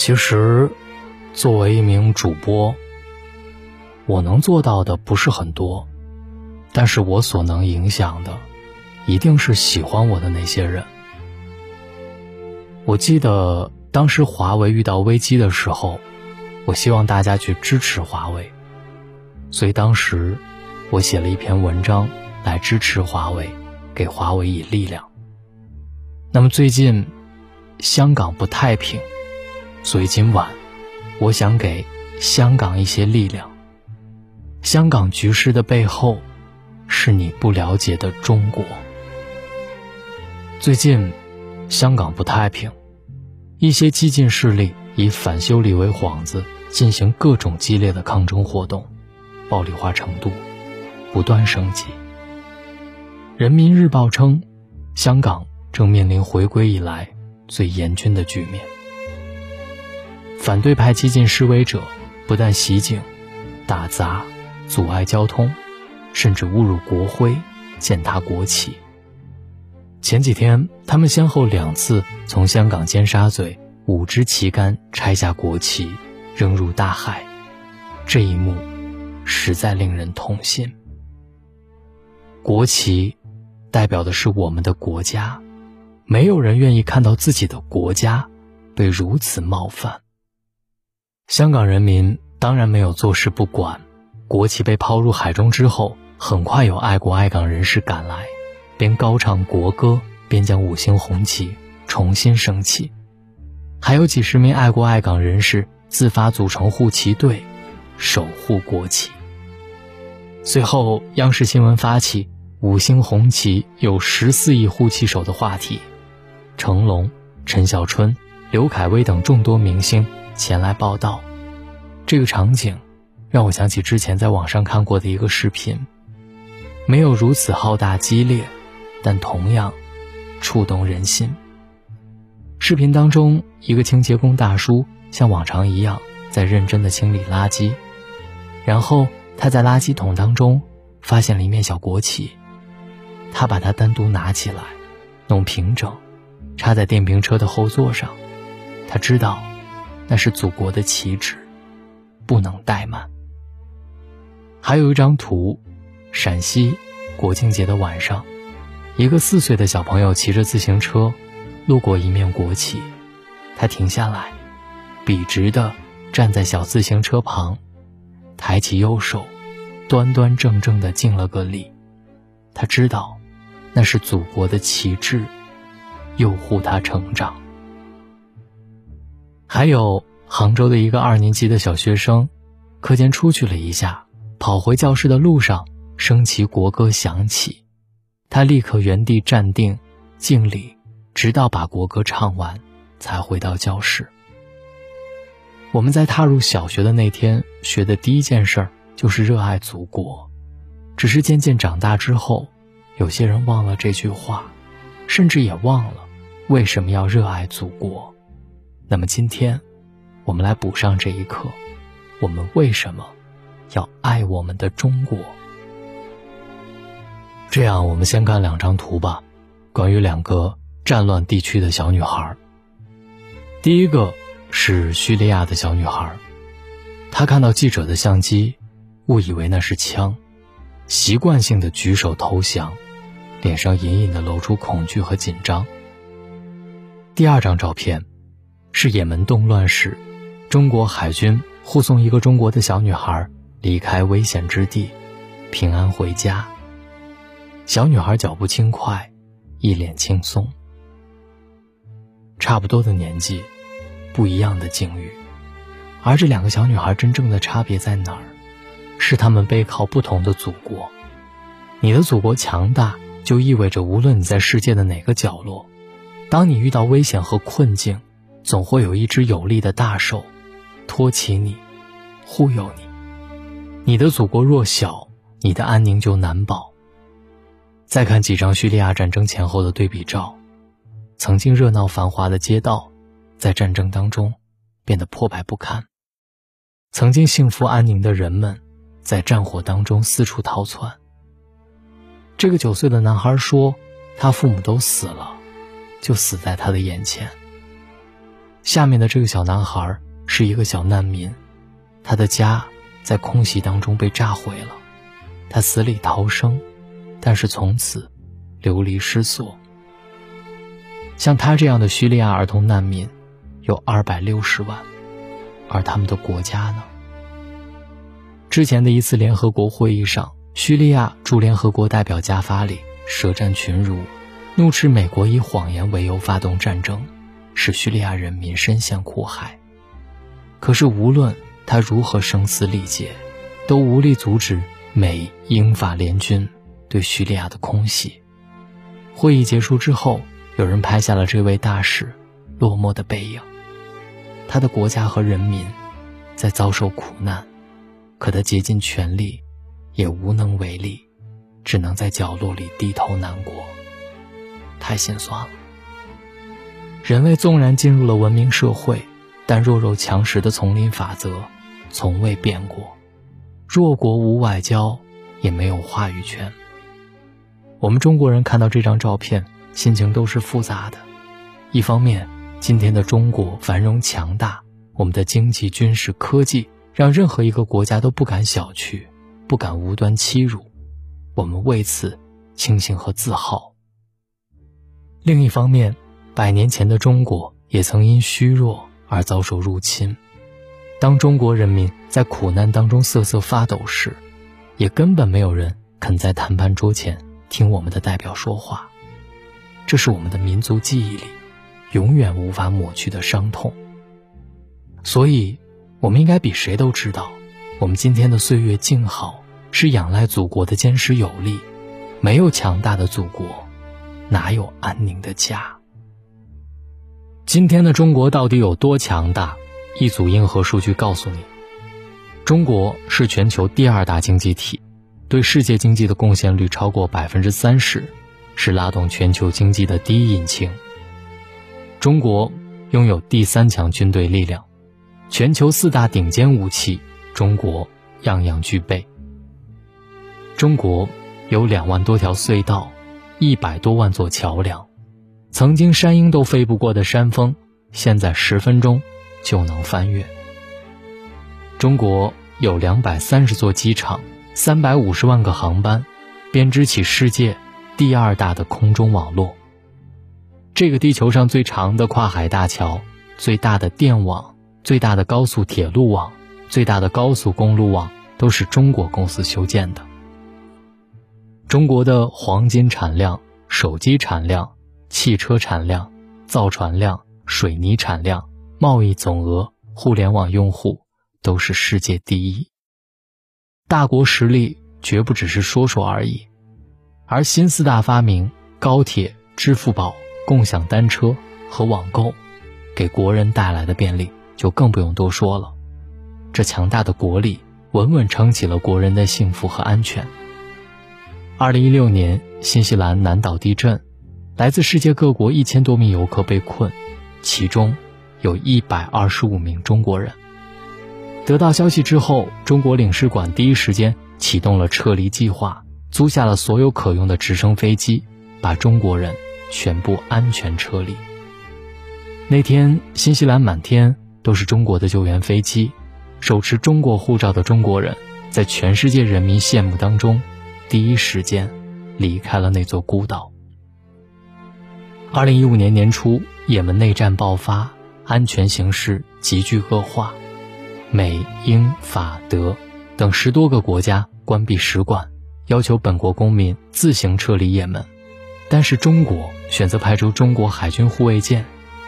其实，作为一名主播，我能做到的不是很多，但是我所能影响的，一定是喜欢我的那些人。我记得当时华为遇到危机的时候，我希望大家去支持华为，所以当时我写了一篇文章来支持华为，给华为以力量。那么最近，香港不太平，所以今晚，我想给香港一些力量。香港局势的背后，是你不了解的中国。最近，香港不太平，一些激进势力以反修例为幌子，进行各种激烈的抗争活动，暴力化程度不断升级。人民日报称，香港。正面临回归以来最严峻的局面。反对派激进示威者不但袭警、打砸、阻碍交通，甚至侮辱国徽、践踏国旗。前几天，他们先后两次从香港尖沙咀五支旗杆拆下国旗，扔入大海。这一幕实在令人痛心。国旗代表的是我们的国家。没有人愿意看到自己的国家被如此冒犯。香港人民当然没有坐视不管，国旗被抛入海中之后，很快有爱国爱港人士赶来，边高唱国歌，边将五星红旗重新升起，还有几十名爱国爱港人士自发组成护旗队，守护国旗。随后，央视新闻发起“五星红旗有十四亿护旗手”的话题。成龙、陈小春、刘恺威等众多明星前来报道，这个场景让我想起之前在网上看过的一个视频，没有如此浩大激烈，但同样触动人心。视频当中，一个清洁工大叔像往常一样在认真的清理垃圾，然后他在垃圾桶当中发现了一面小国旗，他把它单独拿起来，弄平整。插在电瓶车的后座上，他知道，那是祖国的旗帜，不能怠慢。还有一张图，陕西国庆节的晚上，一个四岁的小朋友骑着自行车，路过一面国旗，他停下来，笔直的站在小自行车旁，抬起右手，端端正正的敬了个礼。他知道，那是祖国的旗帜。诱护他成长。还有杭州的一个二年级的小学生，课间出去了一下，跑回教室的路上，升旗国歌响起，他立刻原地站定，敬礼，直到把国歌唱完，才回到教室。我们在踏入小学的那天学的第一件事儿就是热爱祖国，只是渐渐长大之后，有些人忘了这句话，甚至也忘了。为什么要热爱祖国？那么今天，我们来补上这一课。我们为什么要爱我们的中国？这样，我们先看两张图吧，关于两个战乱地区的小女孩。第一个是叙利亚的小女孩，她看到记者的相机，误以为那是枪，习惯性的举手投降，脸上隐隐的露出恐惧和紧张。第二张照片，是也门动乱时，中国海军护送一个中国的小女孩离开危险之地，平安回家。小女孩脚步轻快，一脸轻松。差不多的年纪，不一样的境遇，而这两个小女孩真正的差别在哪儿？是她们背靠不同的祖国。你的祖国强大，就意味着无论你在世界的哪个角落。当你遇到危险和困境，总会有一只有力的大手，托起你，护佑你。你的祖国弱小，你的安宁就难保。再看几张叙利亚战争前后的对比照，曾经热闹繁华的街道，在战争当中变得破败不堪；曾经幸福安宁的人们，在战火当中四处逃窜。这个九岁的男孩说：“他父母都死了。”就死在他的眼前。下面的这个小男孩是一个小难民，他的家在空袭当中被炸毁了，他死里逃生，但是从此流离失所。像他这样的叙利亚儿童难民有二百六十万，而他们的国家呢？之前的一次联合国会议上，叙利亚驻联合国代表加法里舌战群儒，怒斥美国以谎言为由发动战争。使叙利亚人民深陷苦海。可是，无论他如何声嘶力竭，都无力阻止美英法联军对叙利亚的空袭。会议结束之后，有人拍下了这位大使落寞的背影。他的国家和人民在遭受苦难，可他竭尽全力，也无能为力，只能在角落里低头难过。太心酸了。人类纵然进入了文明社会，但弱肉强食的丛林法则从未变过。弱国无外交，也没有话语权。我们中国人看到这张照片，心情都是复杂的。一方面，今天的中国繁荣强大，我们的经济、军事、科技让任何一个国家都不敢小觑，不敢无端欺辱，我们为此庆幸和自豪。另一方面，百年前的中国也曾因虚弱而遭受入侵，当中国人民在苦难当中瑟瑟发抖时，也根本没有人肯在谈判桌前听我们的代表说话。这是我们的民族记忆里永远无法抹去的伤痛。所以，我们应该比谁都知道，我们今天的岁月静好是仰赖祖国的坚实有力。没有强大的祖国，哪有安宁的家？今天的中国到底有多强大？一组硬核数据告诉你：中国是全球第二大经济体，对世界经济的贡献率超过百分之三十，是拉动全球经济的第一引擎。中国拥有第三强军队力量，全球四大顶尖武器，中国样样具备。中国有两万多条隧道，一百多万座桥梁。曾经山鹰都飞不过的山峰，现在十分钟就能翻越。中国有两百三十座机场，三百五十万个航班，编织起世界第二大的空中网络。这个地球上最长的跨海大桥、最大的电网、最大的高速铁路网、最大的高速公路网，都是中国公司修建的。中国的黄金产量、手机产量。汽车产量、造船量、水泥产量、贸易总额、互联网用户都是世界第一。大国实力绝不只是说说而已，而新四大发明——高铁、支付宝、共享单车和网购，给国人带来的便利就更不用多说了。这强大的国力稳稳撑起了国人的幸福和安全。二零一六年，新西兰南岛地震。来自世界各国一千多名游客被困，其中有一百二十五名中国人。得到消息之后，中国领事馆第一时间启动了撤离计划，租下了所有可用的直升飞机，把中国人全部安全撤离。那天，新西兰满天都是中国的救援飞机，手持中国护照的中国人，在全世界人民羡慕当中，第一时间离开了那座孤岛。二零一五年年初，也门内战爆发，安全形势急剧恶化，美、英、法、德等十多个国家关闭使馆，要求本国公民自行撤离也门。但是中国选择派出中国海军护卫舰，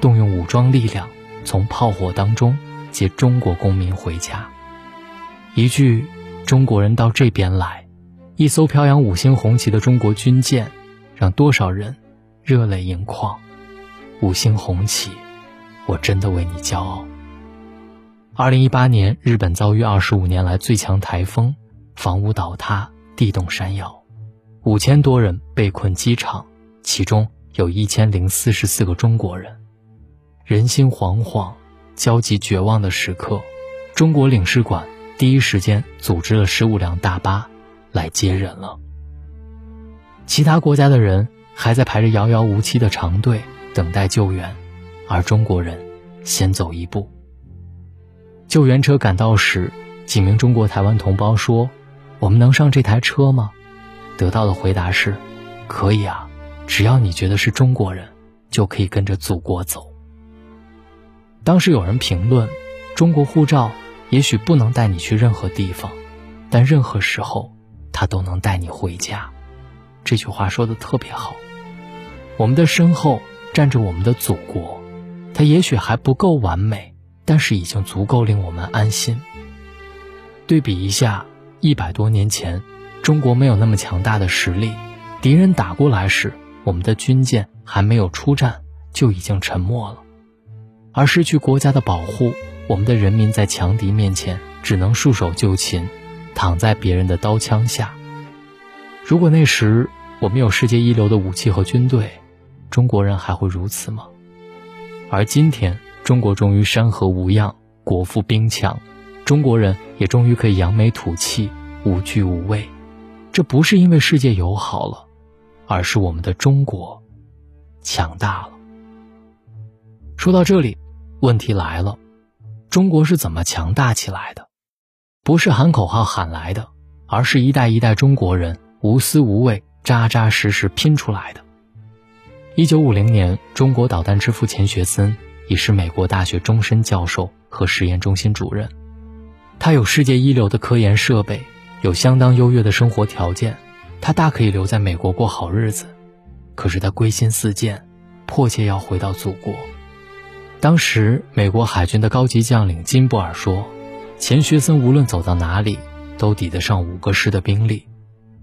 动用武装力量，从炮火当中接中国公民回家。一句“中国人到这边来”，一艘飘扬五星红旗的中国军舰，让多少人。热泪盈眶，五星红旗，我真的为你骄傲。二零一八年，日本遭遇二十五年来最强台风，房屋倒塌，地动山摇，五千多人被困机场，其中有一千零四十四个中国人。人心惶惶、焦急绝望的时刻，中国领事馆第一时间组织了十五辆大巴来接人了。其他国家的人。还在排着遥遥无期的长队等待救援，而中国人先走一步。救援车赶到时，几名中国台湾同胞说：“我们能上这台车吗？”得到的回答是：“可以啊，只要你觉得是中国人，就可以跟着祖国走。”当时有人评论：“中国护照也许不能带你去任何地方，但任何时候，它都能带你回家。”这句话说的特别好。我们的身后站着我们的祖国，它也许还不够完美，但是已经足够令我们安心。对比一下，一百多年前，中国没有那么强大的实力，敌人打过来时，我们的军舰还没有出战就已经沉没了。而失去国家的保护，我们的人民在强敌面前只能束手就擒，躺在别人的刀枪下。如果那时我们有世界一流的武器和军队，中国人还会如此吗？而今天，中国终于山河无恙，国富兵强，中国人也终于可以扬眉吐气，无惧无畏。这不是因为世界友好了，而是我们的中国强大了。说到这里，问题来了：中国是怎么强大起来的？不是喊口号喊来的，而是一代一代中国人无私无畏、扎扎实实拼出来的。一九五零年，中国导弹之父钱学森已是美国大学终身教授和实验中心主任。他有世界一流的科研设备，有相当优越的生活条件，他大可以留在美国过好日子。可是他归心似箭，迫切要回到祖国。当时，美国海军的高级将领金布尔说：“钱学森无论走到哪里，都抵得上五个师的兵力。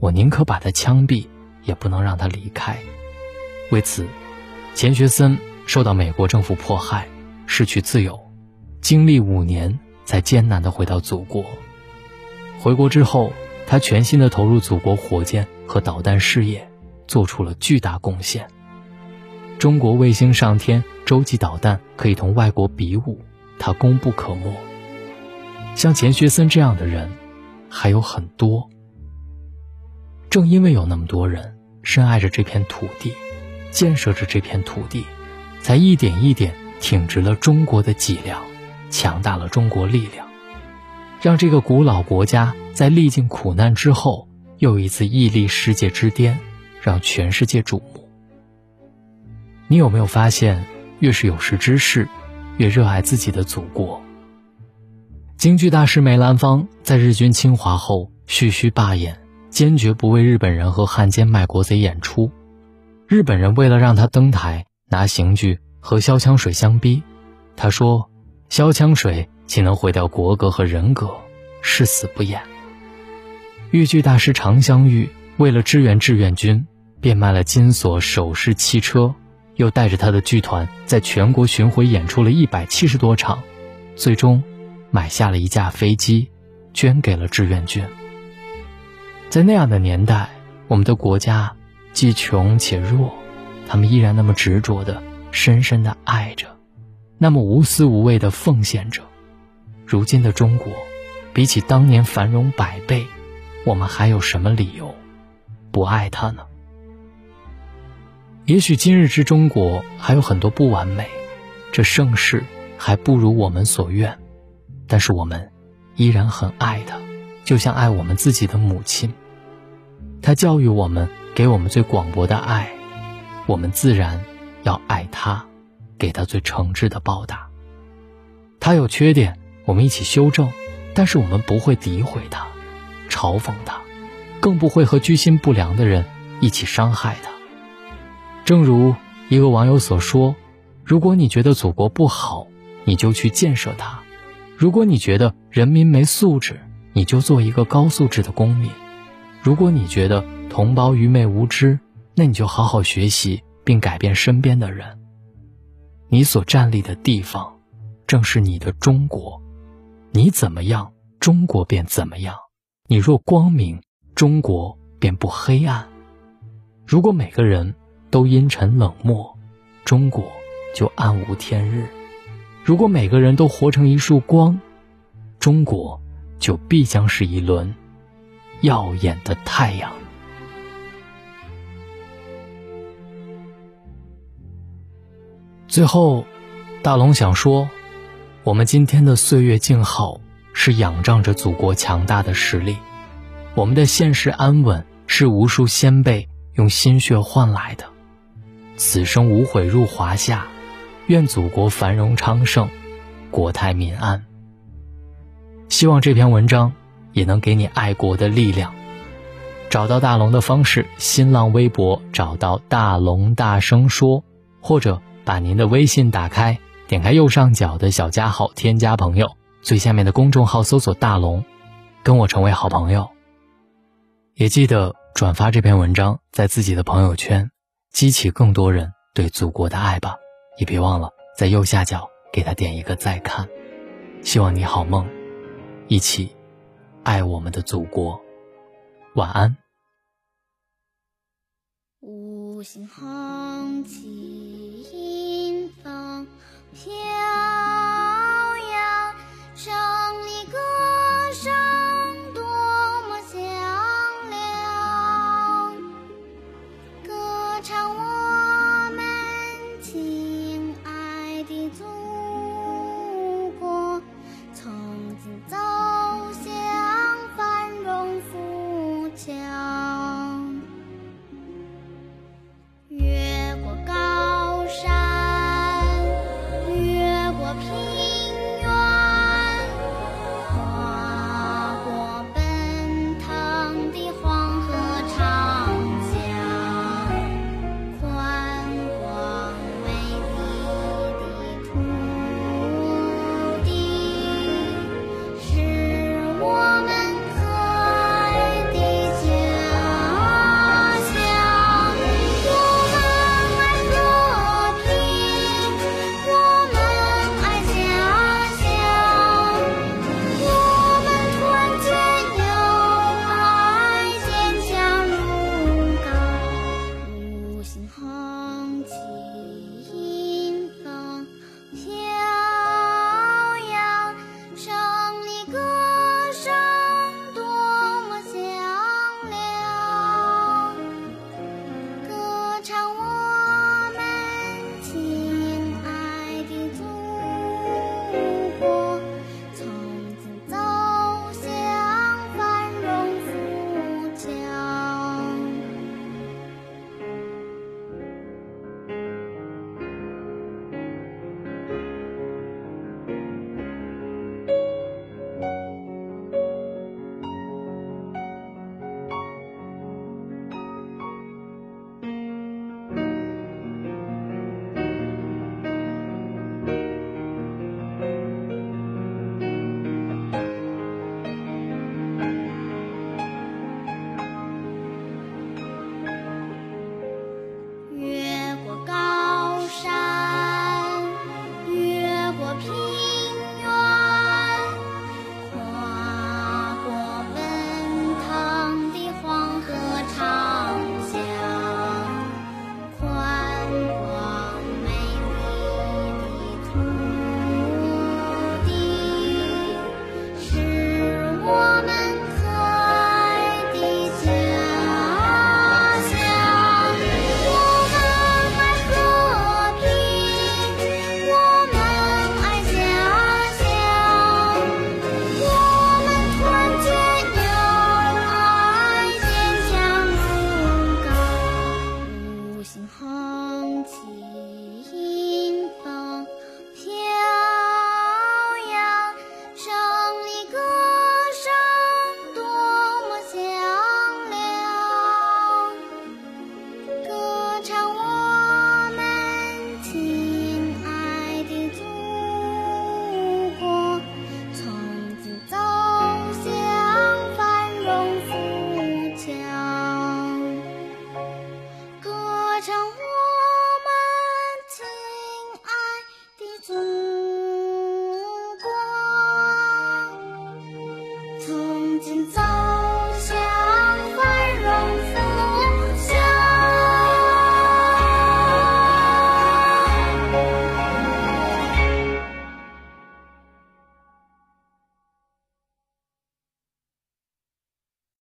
我宁可把他枪毙，也不能让他离开。”为此，钱学森受到美国政府迫害，失去自由，经历五年才艰难地回到祖国。回国之后，他全心地投入祖国火箭和导弹事业，做出了巨大贡献。中国卫星上天，洲际导弹可以同外国比武，他功不可没。像钱学森这样的人还有很多。正因为有那么多人深爱着这片土地。建设着这片土地，才一点一点挺直了中国的脊梁，强大了中国力量，让这个古老国家在历尽苦难之后，又一次屹立世界之巅，让全世界瞩目。你有没有发现，越是有识之士，越热爱自己的祖国？京剧大师梅兰芳在日军侵华后，蓄须罢演，坚决不为日本人和汉奸卖国贼演出。日本人为了让他登台，拿刑具和消枪水相逼。他说：“消枪水岂能毁掉国格和人格？誓死不演。”豫剧大师常香玉为了支援志愿军，变卖了金锁、首饰、汽车，又带着他的剧团在全国巡回演出了一百七十多场，最终买下了一架飞机，捐给了志愿军。在那样的年代，我们的国家。既穷且弱，他们依然那么执着的、深深的爱着，那么无私无畏的奉献着。如今的中国，比起当年繁荣百倍，我们还有什么理由不爱他呢？也许今日之中国还有很多不完美，这盛世还不如我们所愿，但是我们依然很爱他，就像爱我们自己的母亲。他教育我们。给我们最广博的爱，我们自然要爱他，给他最诚挚的报答。他有缺点，我们一起修正，但是我们不会诋毁他、嘲讽他，更不会和居心不良的人一起伤害他。正如一个网友所说：“如果你觉得祖国不好，你就去建设它；如果你觉得人民没素质，你就做一个高素质的公民；如果你觉得……”同胞愚昧无知，那你就好好学习，并改变身边的人。你所站立的地方，正是你的中国。你怎么样，中国便怎么样。你若光明，中国便不黑暗。如果每个人都阴沉冷漠，中国就暗无天日；如果每个人都活成一束光，中国就必将是一轮耀眼的太阳。最后，大龙想说，我们今天的岁月静好，是仰仗着祖国强大的实力；我们的现世安稳，是无数先辈用心血换来的。此生无悔入华夏，愿祖国繁荣昌盛，国泰民安。希望这篇文章也能给你爱国的力量。找到大龙的方式：新浪微博找到大龙大声说，或者把您的微信打开，点开右上角的小加号，添加朋友，最下面的公众号搜索大龙，跟我成为好朋友。也记得转发这篇文章在自己的朋友圈，激起更多人对祖国的爱吧。也别忘了在右下角给他点一个再看。希望你好梦，一起爱我们的祖国。晚安。五星红旗